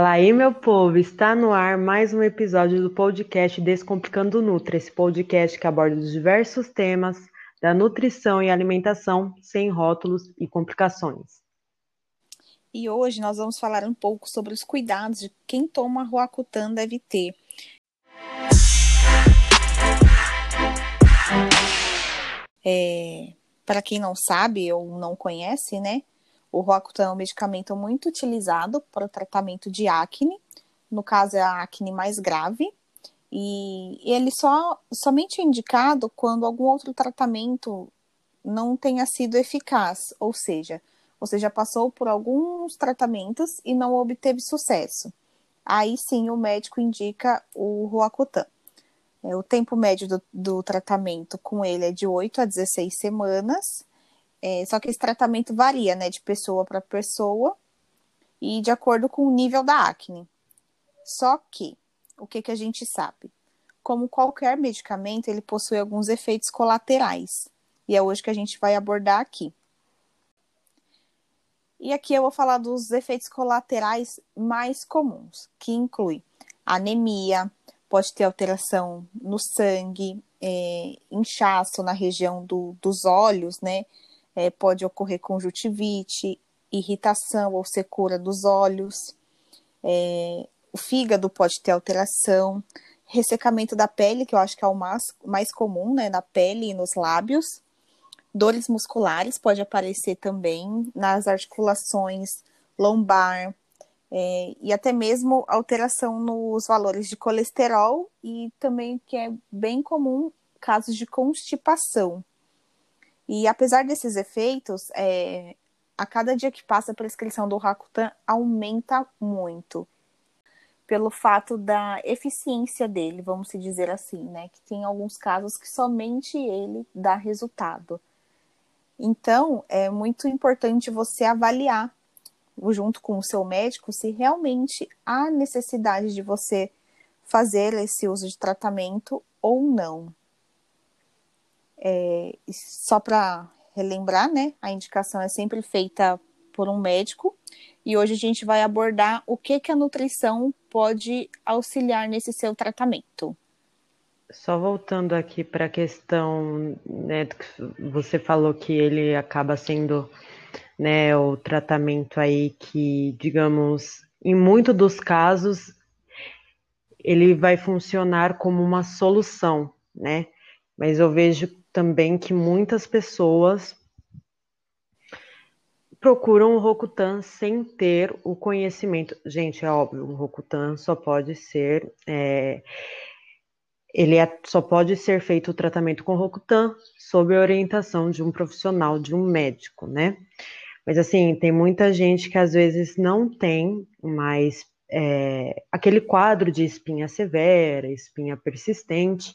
Fala aí, meu povo! Está no ar mais um episódio do podcast Descomplicando Nutra, esse podcast que aborda os diversos temas da nutrição e alimentação sem rótulos e complicações. E hoje nós vamos falar um pouco sobre os cuidados de quem toma Roacutan deve ter. É, Para quem não sabe ou não conhece, né? O Roacutan é um medicamento muito utilizado para o tratamento de acne, no caso é a acne mais grave, e ele só somente é indicado quando algum outro tratamento não tenha sido eficaz, ou seja, você já passou por alguns tratamentos e não obteve sucesso. Aí sim o médico indica o Roacutan. É, o tempo médio do, do tratamento com ele é de 8 a 16 semanas é, só que esse tratamento varia, né, de pessoa para pessoa e de acordo com o nível da acne. Só que, o que, que a gente sabe? Como qualquer medicamento, ele possui alguns efeitos colaterais. E é hoje que a gente vai abordar aqui. E aqui eu vou falar dos efeitos colaterais mais comuns, que inclui anemia, pode ter alteração no sangue, é, inchaço na região do, dos olhos, né? É, pode ocorrer conjuntivite, irritação ou secura dos olhos, é, o fígado pode ter alteração, ressecamento da pele, que eu acho que é o mais, mais comum, né, na pele e nos lábios, dores musculares pode aparecer também nas articulações lombar, é, e até mesmo alteração nos valores de colesterol e também que é bem comum casos de constipação. E apesar desses efeitos, é, a cada dia que passa a prescrição do Rakutan aumenta muito. Pelo fato da eficiência dele, vamos se dizer assim, né? Que tem alguns casos que somente ele dá resultado. Então, é muito importante você avaliar, junto com o seu médico, se realmente há necessidade de você fazer esse uso de tratamento ou não. É, só para relembrar, né? A indicação é sempre feita por um médico. E hoje a gente vai abordar o que, que a nutrição pode auxiliar nesse seu tratamento. Só voltando aqui para a questão, né, você falou que ele acaba sendo, né, o tratamento aí que, digamos, em muitos dos casos, ele vai funcionar como uma solução, né? Mas eu vejo também que muitas pessoas procuram o Rokutan sem ter o conhecimento. Gente, é óbvio, o Rokutan só pode ser. É, ele é, só pode ser feito o tratamento com Rokutan sob a orientação de um profissional, de um médico, né? Mas assim, tem muita gente que às vezes não tem mais é, aquele quadro de espinha severa, espinha persistente,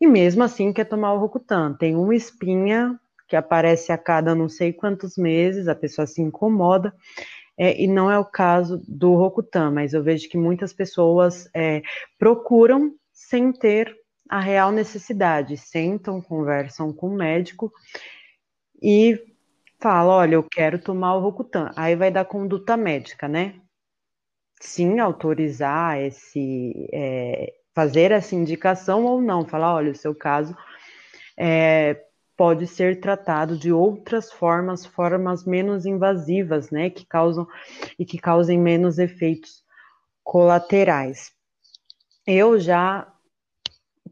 e mesmo assim quer tomar o Rocutan. Tem uma espinha que aparece a cada não sei quantos meses, a pessoa se incomoda, é, e não é o caso do Rocutan, mas eu vejo que muitas pessoas é, procuram sem ter a real necessidade, sentam, conversam com o médico e falam, olha, eu quero tomar o Rocutan. Aí vai dar conduta médica, né? Sim, autorizar esse, é, fazer essa indicação ou não, falar, olha, o seu caso é, pode ser tratado de outras formas, formas menos invasivas, né, que causam e que causem menos efeitos colaterais. Eu já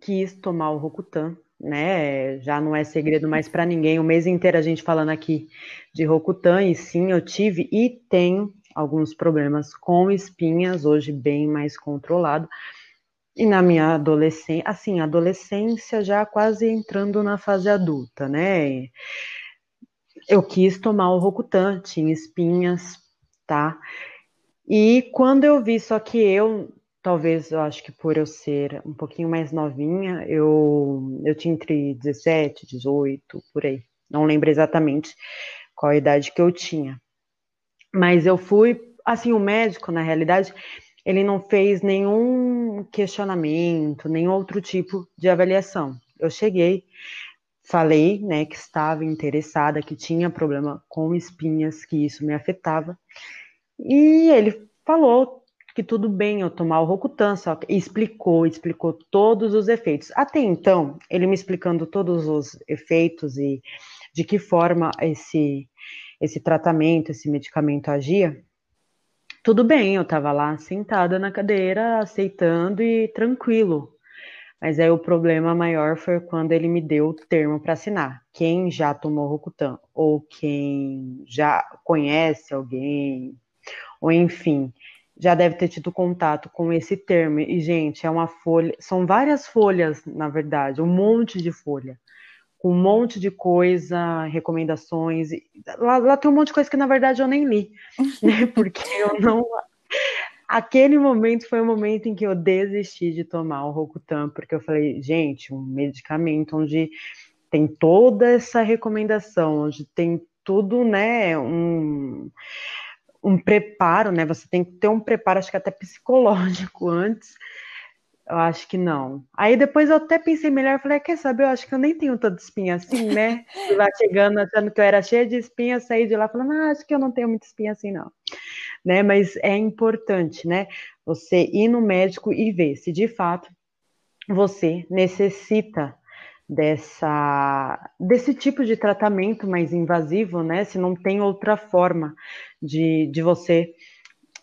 quis tomar o Rocutan, né? Já não é segredo mais para ninguém. O mês inteiro a gente falando aqui de Rocutan e sim, eu tive e tenho alguns problemas com espinhas, hoje bem mais controlado. E na minha adolescência, assim, adolescência já quase entrando na fase adulta, né? Eu quis tomar o Rocutan, tinha espinhas, tá? E quando eu vi, só que eu, talvez eu acho que por eu ser um pouquinho mais novinha, eu, eu tinha entre 17, 18, por aí. Não lembro exatamente qual idade que eu tinha. Mas eu fui, assim, o médico, na realidade, ele não fez nenhum questionamento, nenhum outro tipo de avaliação. Eu cheguei, falei, né, que estava interessada, que tinha problema com espinhas, que isso me afetava, e ele falou que tudo bem eu tomar o Rocutan, só que explicou, explicou todos os efeitos. Até então, ele me explicando todos os efeitos e de que forma esse, esse tratamento, esse medicamento agia, tudo bem, eu estava lá sentada na cadeira, aceitando e tranquilo. Mas aí o problema maior foi quando ele me deu o termo para assinar. Quem já tomou Rocutan, ou quem já conhece alguém, ou enfim, já deve ter tido contato com esse termo. E, gente, é uma folha, são várias folhas, na verdade, um monte de folha, com um monte de coisa, recomendações. Lá, lá tem um monte de coisa que, na verdade, eu nem li, né? Porque eu não Aquele momento foi o momento em que eu desisti de tomar o Rocutan, porque eu falei, gente, um medicamento onde tem toda essa recomendação, onde tem tudo, né, um, um preparo, né, você tem que ter um preparo, acho que até psicológico antes, eu acho que não. Aí depois eu até pensei melhor, falei, quer saber, eu acho que eu nem tenho tanta espinha assim, né? E lá chegando, achando que eu era cheia de espinha, saí de lá falando, ah, acho que eu não tenho muita espinha assim, não. Né? Mas é importante, né? Você ir no médico e ver se de fato você necessita dessa desse tipo de tratamento mais invasivo, né? Se não tem outra forma de, de você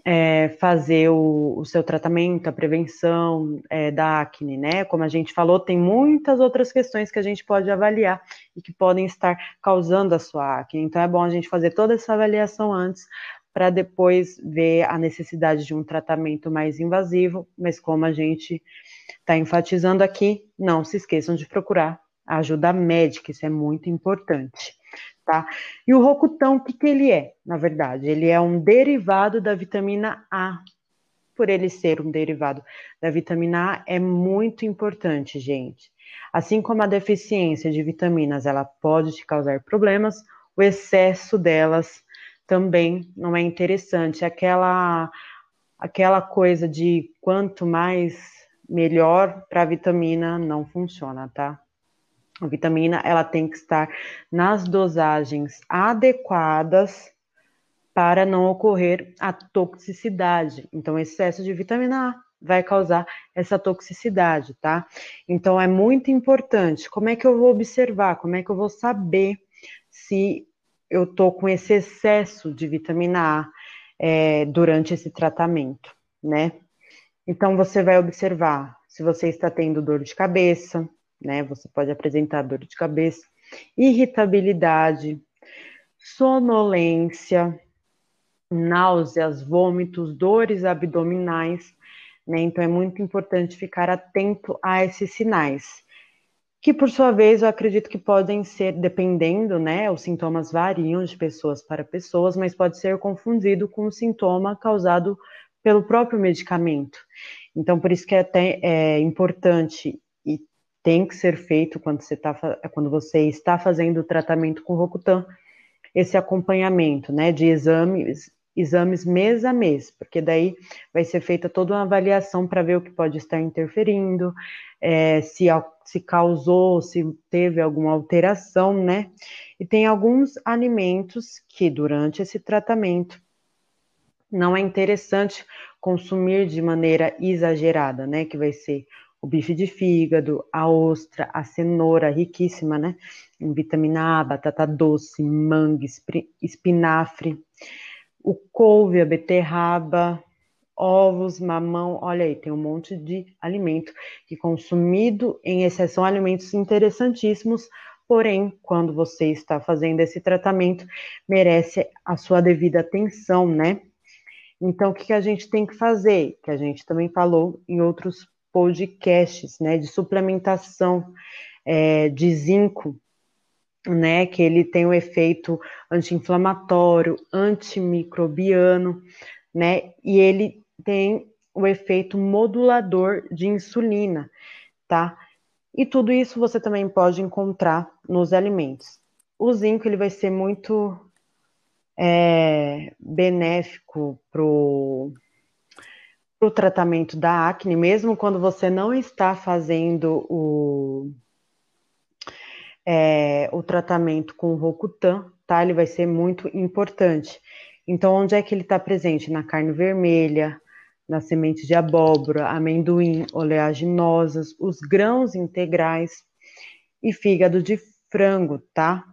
é, fazer o, o, seu tratamento, a prevenção é, da acne, né? Como a gente falou, tem muitas outras questões que a gente pode avaliar e que podem estar causando a sua acne. Então é bom a gente fazer toda essa avaliação antes para depois ver a necessidade de um tratamento mais invasivo, mas como a gente está enfatizando aqui, não se esqueçam de procurar ajuda médica, isso é muito importante tá? E o Rocutan, o que, que ele é, na verdade? Ele é um derivado da vitamina A. Por ele ser um derivado da vitamina A, é muito importante, gente. Assim como a deficiência de vitaminas, ela pode te causar problemas, o excesso delas também não é interessante. Aquela, aquela coisa de quanto mais melhor para a vitamina não funciona, tá? A vitamina ela tem que estar nas dosagens adequadas para não ocorrer a toxicidade. Então, excesso de vitamina A vai causar essa toxicidade, tá? Então, é muito importante. Como é que eu vou observar? Como é que eu vou saber se eu tô com esse excesso de vitamina A é, durante esse tratamento, né? Então, você vai observar se você está tendo dor de cabeça, né? Você pode apresentar dor de cabeça, irritabilidade, sonolência, náuseas, vômitos, dores abdominais, né? Então é muito importante ficar atento a esses sinais. Que por sua vez eu acredito que podem ser, dependendo, né? Os sintomas variam de pessoas para pessoas, mas pode ser confundido com o sintoma causado pelo próprio medicamento. Então, por isso que é até é importante tem que ser feito quando você, tá, quando você está fazendo o tratamento com Rocutan, esse acompanhamento, né, de exames, exames mês a mês, porque daí vai ser feita toda uma avaliação para ver o que pode estar interferindo, é, se, se causou, se teve alguma alteração, né? E tem alguns alimentos que durante esse tratamento não é interessante consumir de maneira exagerada, né? Que vai ser o bife de fígado, a ostra, a cenoura riquíssima, né? Em vitamina A, batata doce, manga, espinafre, o couve, a beterraba, ovos, mamão, olha aí, tem um monte de alimento que consumido em exceção alimentos interessantíssimos, porém, quando você está fazendo esse tratamento, merece a sua devida atenção, né? Então, o que a gente tem que fazer? Que a gente também falou em outros podcasts, né, de suplementação é, de zinco, né, que ele tem um efeito anti-inflamatório, antimicrobiano, né, e ele tem o efeito modulador de insulina, tá? E tudo isso você também pode encontrar nos alimentos. O zinco ele vai ser muito é, benéfico pro para o tratamento da acne, mesmo quando você não está fazendo o, é, o tratamento com o Rocutan, tá? Ele vai ser muito importante. Então, onde é que ele está presente? Na carne vermelha, na semente de abóbora, amendoim, oleaginosas, os grãos integrais e fígado de frango, tá?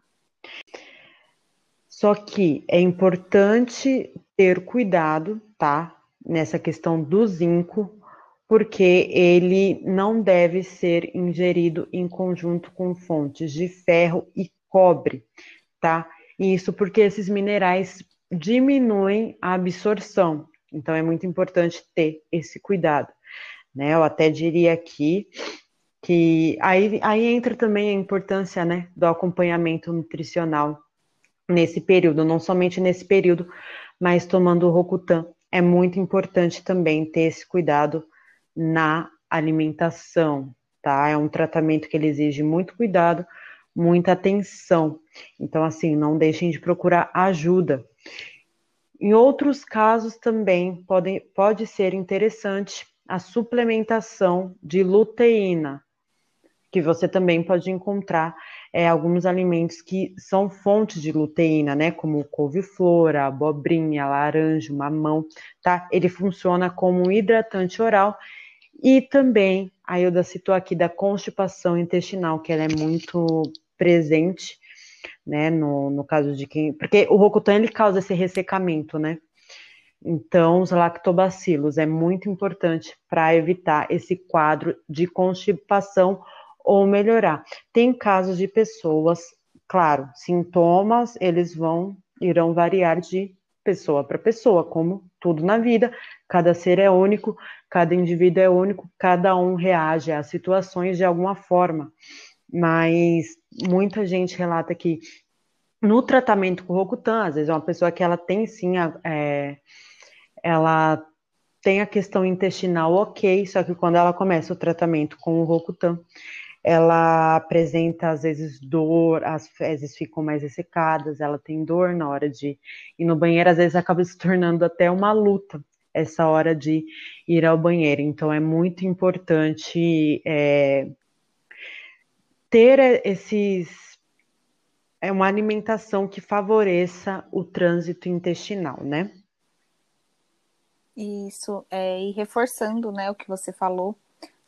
Só que é importante ter cuidado, tá? Nessa questão do zinco, porque ele não deve ser ingerido em conjunto com fontes de ferro e cobre, tá? Isso porque esses minerais diminuem a absorção. Então é muito importante ter esse cuidado, né? Eu até diria aqui que aí, aí entra também a importância, né, do acompanhamento nutricional nesse período, não somente nesse período, mas tomando o Rocutan. É muito importante também ter esse cuidado na alimentação, tá? É um tratamento que ele exige muito cuidado, muita atenção. Então, assim, não deixem de procurar ajuda. Em outros casos também pode, pode ser interessante a suplementação de luteína, que você também pode encontrar é, alguns alimentos que são fontes de luteína, né? Como couve-flor, abobrinha, laranja, mamão, tá? Ele funciona como um hidratante oral e também a Ilda citou aqui da constipação intestinal, que ela é muito presente, né? No, no caso de quem. Porque o Rocutan ele causa esse ressecamento, né? Então, os lactobacilos é muito importante para evitar esse quadro de constipação ou melhorar. Tem casos de pessoas, claro, sintomas, eles vão irão variar de pessoa para pessoa, como tudo na vida, cada ser é único, cada indivíduo é único, cada um reage às situações de alguma forma. Mas muita gente relata que no tratamento com o Rocutan, às vezes é uma pessoa que ela tem sim, é, ela tem a questão intestinal ok, só que quando ela começa o tratamento com o Rocutan, ela apresenta às vezes dor, as fezes ficam mais ressecadas, ela tem dor na hora de ir no banheiro, às vezes acaba se tornando até uma luta essa hora de ir ao banheiro. Então é muito importante é, ter esses é uma alimentação que favoreça o trânsito intestinal, né? Isso, é, e reforçando, né, o que você falou,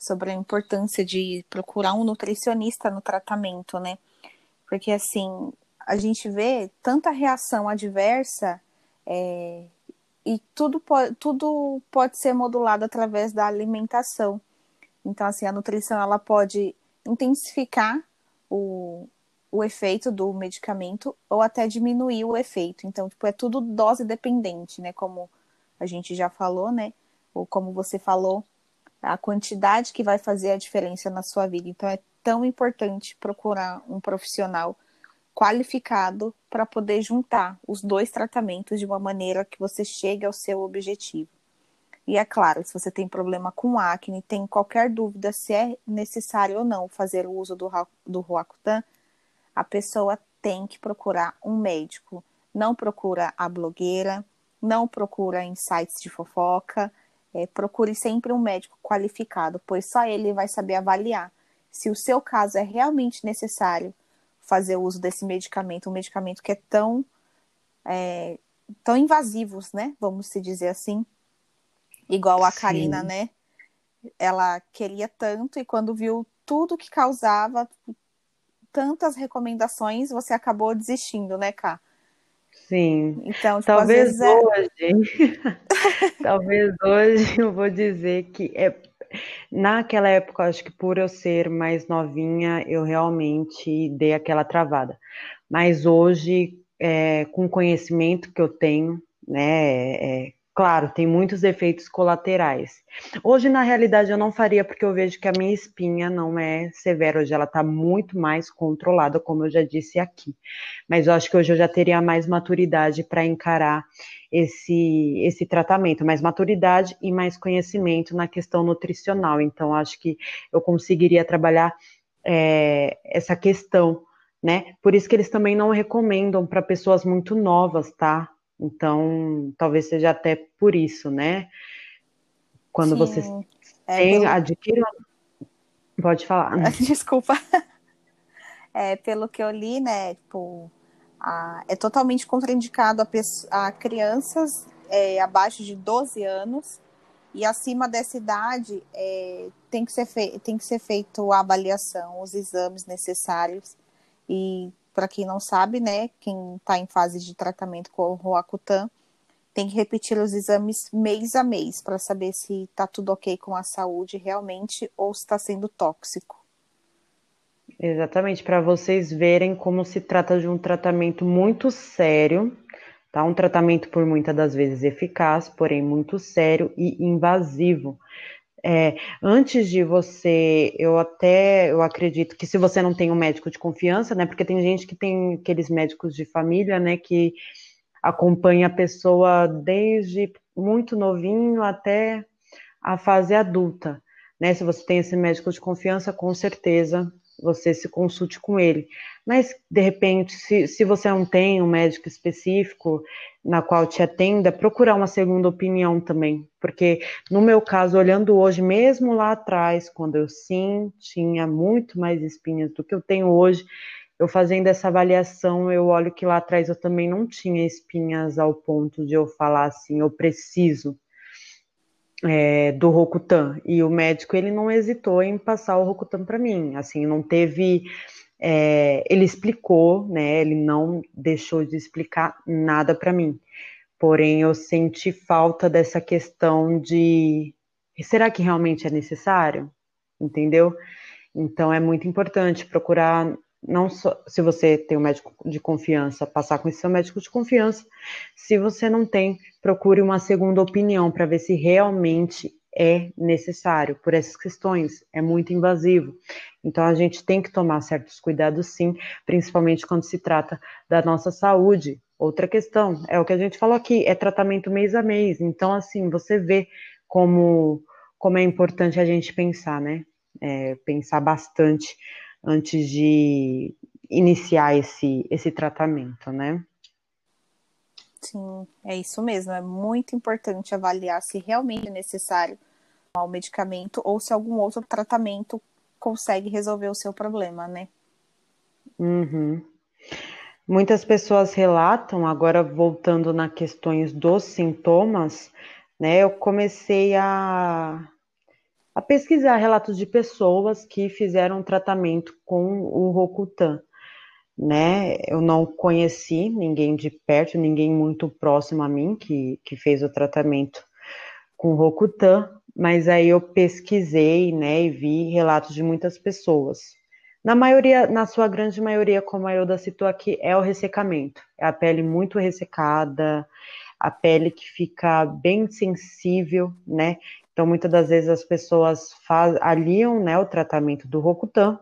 sobre a importância de procurar um nutricionista no tratamento, né? Porque assim, a gente vê tanta reação adversa é, e tudo pode, tudo pode ser modulado através da alimentação. Então, assim, a nutrição ela pode intensificar o, o efeito do medicamento ou até diminuir o efeito. Então, tipo, é tudo dose dependente, né? Como a gente já falou, né? Ou como você falou, a quantidade que vai fazer a diferença na sua vida. Então é tão importante procurar um profissional qualificado para poder juntar os dois tratamentos de uma maneira que você chegue ao seu objetivo. E é claro, se você tem problema com acne, tem qualquer dúvida se é necessário ou não fazer o uso do, do Roacutan, a pessoa tem que procurar um médico. Não procura a blogueira, não procura sites de fofoca, é, procure sempre um médico qualificado, pois só ele vai saber avaliar se o seu caso é realmente necessário fazer uso desse medicamento, um medicamento que é tão, é, tão invasivos, né? Vamos se dizer assim. Igual a Sim. Karina, né? Ela queria tanto e quando viu tudo que causava, tantas recomendações, você acabou desistindo, né, Ká? Sim. Então, tipo, talvez é hoje, é... talvez hoje eu vou dizer que é naquela época, acho que por eu ser mais novinha, eu realmente dei aquela travada. Mas hoje, é, com o conhecimento que eu tenho, né, é, Claro, tem muitos efeitos colaterais. Hoje, na realidade, eu não faria porque eu vejo que a minha espinha não é severa. Hoje ela está muito mais controlada, como eu já disse aqui. Mas eu acho que hoje eu já teria mais maturidade para encarar esse, esse tratamento, mais maturidade e mais conhecimento na questão nutricional. Então, acho que eu conseguiria trabalhar é, essa questão, né? Por isso que eles também não recomendam para pessoas muito novas, tá? Então, talvez seja até por isso, né? Quando Sim, você é, tem, pelo... adquire. Pode falar. Desculpa. É, pelo que eu li, né? Tipo, a, é totalmente contraindicado a, a crianças é, abaixo de 12 anos E acima dessa idade, é, tem, que ser tem que ser feito a avaliação, os exames necessários. E, para quem não sabe, né, quem está em fase de tratamento com o Roacutan, tem que repetir os exames mês a mês para saber se está tudo ok com a saúde realmente ou se está sendo tóxico. Exatamente, para vocês verem como se trata de um tratamento muito sério Tá? Um tratamento por muitas das vezes eficaz, porém muito sério e invasivo. É, antes de você, eu até eu acredito que se você não tem um médico de confiança, né? Porque tem gente que tem aqueles médicos de família, né? Que acompanha a pessoa desde muito novinho até a fase adulta, né? Se você tem esse médico de confiança, com certeza você se consulte com ele. Mas, de repente, se, se você não tem um médico específico na qual te atenda, procurar uma segunda opinião também. Porque, no meu caso, olhando hoje, mesmo lá atrás, quando eu sim tinha muito mais espinhas do que eu tenho hoje, eu fazendo essa avaliação, eu olho que lá atrás eu também não tinha espinhas ao ponto de eu falar assim, eu preciso é, do Rokutan. E o médico ele não hesitou em passar o Rokutan para mim. Assim, não teve. É, ele explicou, né? Ele não deixou de explicar nada para mim. Porém, eu senti falta dessa questão de será que realmente é necessário? Entendeu? Então é muito importante procurar não só se você tem um médico de confiança, passar com esse seu médico de confiança. Se você não tem, procure uma segunda opinião para ver se realmente é necessário por essas questões, é muito invasivo. Então a gente tem que tomar certos cuidados sim, principalmente quando se trata da nossa saúde. Outra questão é o que a gente falou aqui, é tratamento mês a mês. Então assim, você vê como como é importante a gente pensar, né? É, pensar bastante antes de iniciar esse, esse tratamento, né? Sim, é isso mesmo. É muito importante avaliar se realmente é necessário o medicamento ou se algum outro tratamento consegue resolver o seu problema, né? Uhum. Muitas pessoas relatam, agora voltando nas questões dos sintomas, né? Eu comecei a a pesquisar relatos de pessoas que fizeram tratamento com o Rocutan. Né? Eu não conheci ninguém de perto, ninguém muito próximo a mim que, que fez o tratamento com o Rocutan, mas aí eu pesquisei, né, e vi relatos de muitas pessoas. Na maioria, na sua grande maioria, como a Ilda citou aqui, é o ressecamento. É a pele muito ressecada, a pele que fica bem sensível, né? Então, muitas das vezes as pessoas faz, aliam né, o tratamento do Rocutan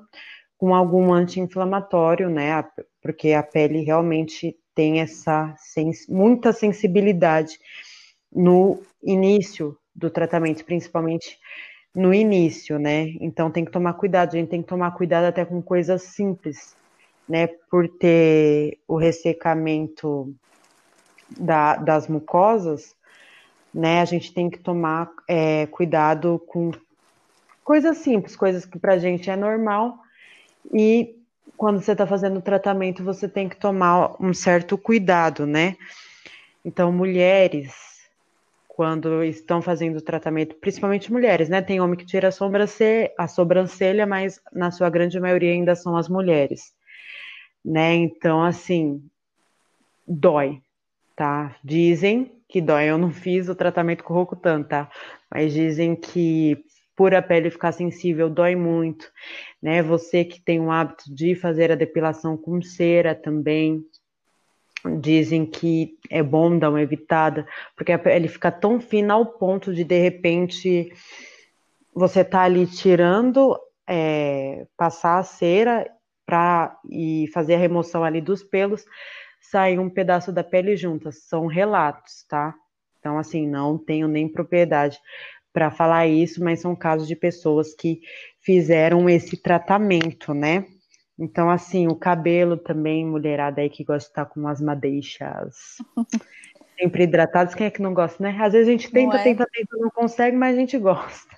com algum anti-inflamatório, né? Porque a pele realmente tem essa sens muita sensibilidade no início do tratamento, principalmente no início, né? Então tem que tomar cuidado, a gente tem que tomar cuidado até com coisas simples, né? Por ter o ressecamento da, das mucosas, né? A gente tem que tomar é, cuidado com coisas simples, coisas que para a gente é normal, e quando você está fazendo tratamento, você tem que tomar um certo cuidado, né? Então, mulheres, quando estão fazendo tratamento, principalmente mulheres, né? Tem homem que tira a sobrancelha, a sobrancelha, mas na sua grande maioria ainda são as mulheres, né? Então, assim, dói, tá? Dizem que dói. Eu não fiz o tratamento com Rocutan, tá? Mas dizem que por a pele ficar sensível dói muito, né? Você que tem o hábito de fazer a depilação com cera também, dizem que é bom dar uma evitada, porque a pele fica tão fina ao ponto de de repente você tá ali tirando, é, passar a cera para e fazer a remoção ali dos pelos, sai um pedaço da pele juntas. São relatos, tá? Então, assim, não tenho nem propriedade para falar isso, mas são casos de pessoas que fizeram esse tratamento, né? Então, assim, o cabelo também, mulherada aí que gosta de estar com umas madeixas sempre hidratadas, quem é que não gosta, né? Às vezes a gente tenta, é? tenta, tenta, não consegue, mas a gente gosta.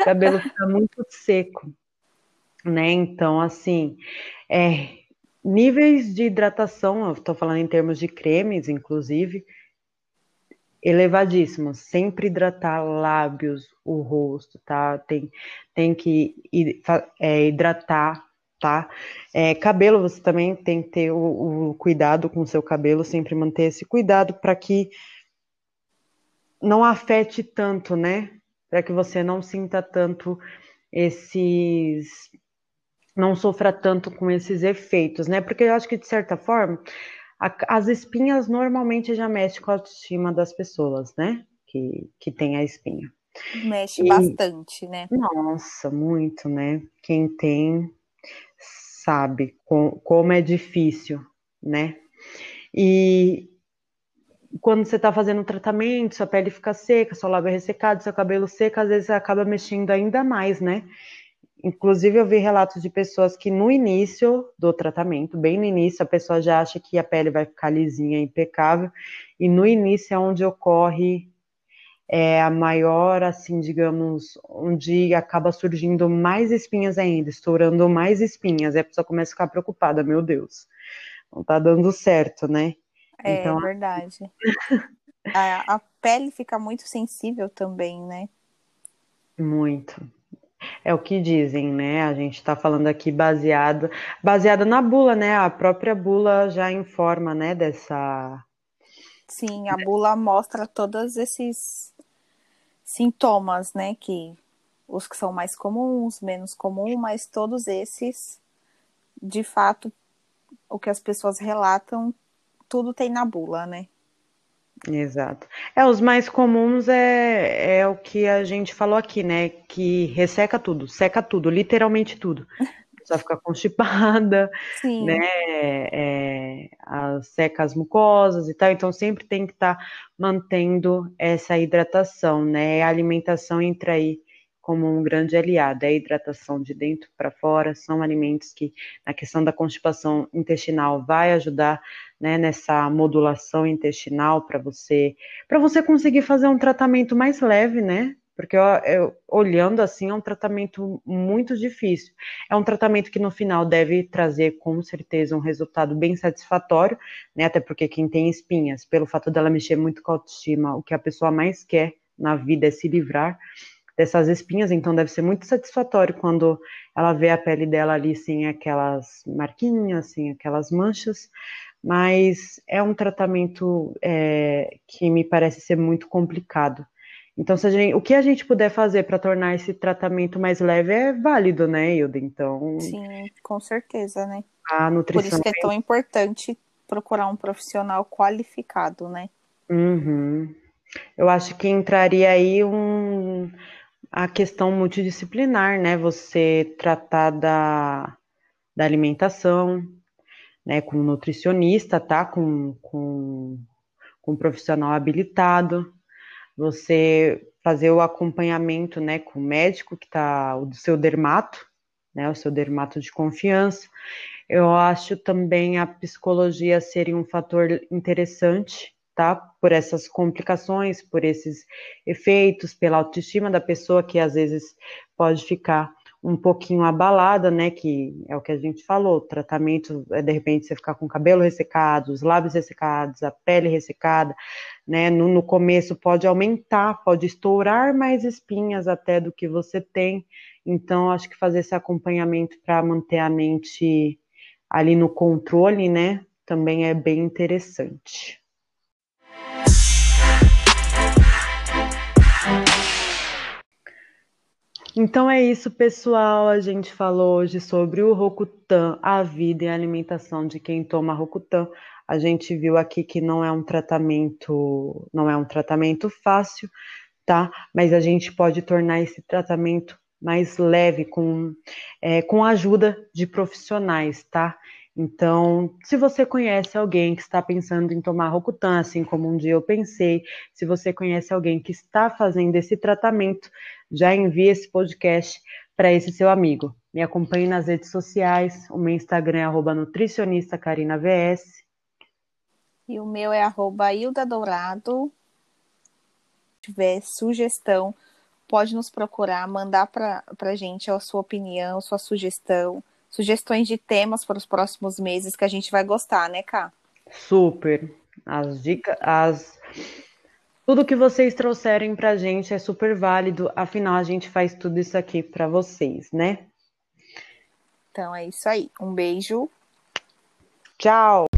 O cabelo fica muito seco, né? Então, assim, é, Níveis de hidratação, eu estou falando em termos de cremes, inclusive, elevadíssimos. Sempre hidratar lábios, o rosto, tá? Tem, tem que é, hidratar, tá? É, cabelo, você também tem que ter o, o cuidado com o seu cabelo, sempre manter esse cuidado para que não afete tanto, né? Para que você não sinta tanto esses. Não sofra tanto com esses efeitos, né? Porque eu acho que, de certa forma, a, as espinhas normalmente já mexem com a autoestima das pessoas, né? Que, que tem a espinha. Mexe e, bastante, né? Nossa, muito, né? Quem tem sabe com, como é difícil, né? E quando você está fazendo um tratamento, sua pele fica seca, sua lábio é ressecado, seu cabelo seco, às vezes você acaba mexendo ainda mais, né? Inclusive, eu vi relatos de pessoas que no início do tratamento, bem no início, a pessoa já acha que a pele vai ficar lisinha, impecável, e no início é onde ocorre é, a maior, assim, digamos, onde acaba surgindo mais espinhas ainda, estourando mais espinhas, e a pessoa começa a ficar preocupada, meu Deus, não tá dando certo, né? É então... verdade. a, a pele fica muito sensível também, né? Muito. É o que dizem, né? A gente está falando aqui baseado, baseada na bula, né? A própria bula já informa, né, dessa. Sim, a bula mostra todos esses sintomas, né? Que os que são mais comuns, menos comuns, mas todos esses, de fato, o que as pessoas relatam, tudo tem na bula, né? Exato. É, os mais comuns é, é o que a gente falou aqui, né? Que resseca tudo, seca tudo, literalmente tudo. Só fica constipada, Sim. né? É, seca as mucosas e tal. Então sempre tem que estar tá mantendo essa hidratação, né? A alimentação entra aí como um grande aliado. É a hidratação de dentro para fora, são alimentos que, na questão da constipação intestinal, vai ajudar né, nessa modulação intestinal para você, para você conseguir fazer um tratamento mais leve, né? Porque eu, eu, olhando assim é um tratamento muito difícil. É um tratamento que no final deve trazer com certeza um resultado bem satisfatório, né? Até porque quem tem espinhas, pelo fato dela mexer muito com a autoestima, o que a pessoa mais quer na vida é se livrar dessas espinhas, então deve ser muito satisfatório quando ela vê a pele dela ali sem aquelas marquinhas, sem aquelas manchas, mas é um tratamento é, que me parece ser muito complicado. Então, gente, o que a gente puder fazer para tornar esse tratamento mais leve é válido, né, Hilda? Então. Sim, com certeza, né? A nutrição. Por isso que é tão importante procurar um profissional qualificado, né? Uhum. Eu acho que entraria aí um, a questão multidisciplinar, né? Você tratar da, da alimentação, né? Com nutricionista, tá? Com, com, com um profissional habilitado. Você fazer o acompanhamento, né? Com o médico que tá, o seu dermato, né? O seu dermato de confiança. Eu acho também a psicologia seria um fator interessante, tá? Por essas complicações, por esses efeitos, pela autoestima da pessoa que às vezes pode ficar um pouquinho abalada, né? Que é o que a gente falou, tratamento é de repente você ficar com o cabelo ressecado, os lábios ressecados, a pele ressecada, né? No, no começo pode aumentar, pode estourar mais espinhas até do que você tem. Então, acho que fazer esse acompanhamento para manter a mente ali no controle, né? Também é bem interessante. Então é isso, pessoal. A gente falou hoje sobre o Rokutan, a vida e a alimentação de quem toma Rokutan. A gente viu aqui que não é um tratamento, não é um tratamento fácil, tá? Mas a gente pode tornar esse tratamento mais leve com, é, com a ajuda de profissionais, tá? Então, se você conhece alguém que está pensando em tomar Rocutan, assim como um dia eu pensei, se você conhece alguém que está fazendo esse tratamento, já envie esse podcast para esse seu amigo. Me acompanhe nas redes sociais, o meu Instagram é arroba nutricionista Karina VS. E o meu é arroba Hilda Dourado. Se tiver sugestão, pode nos procurar, mandar para a gente a sua opinião, sua sugestão sugestões de temas para os próximos meses que a gente vai gostar, né, Ká? Super. As dicas, as Tudo que vocês trouxerem para a gente é super válido, afinal a gente faz tudo isso aqui para vocês, né? Então é isso aí. Um beijo. Tchau.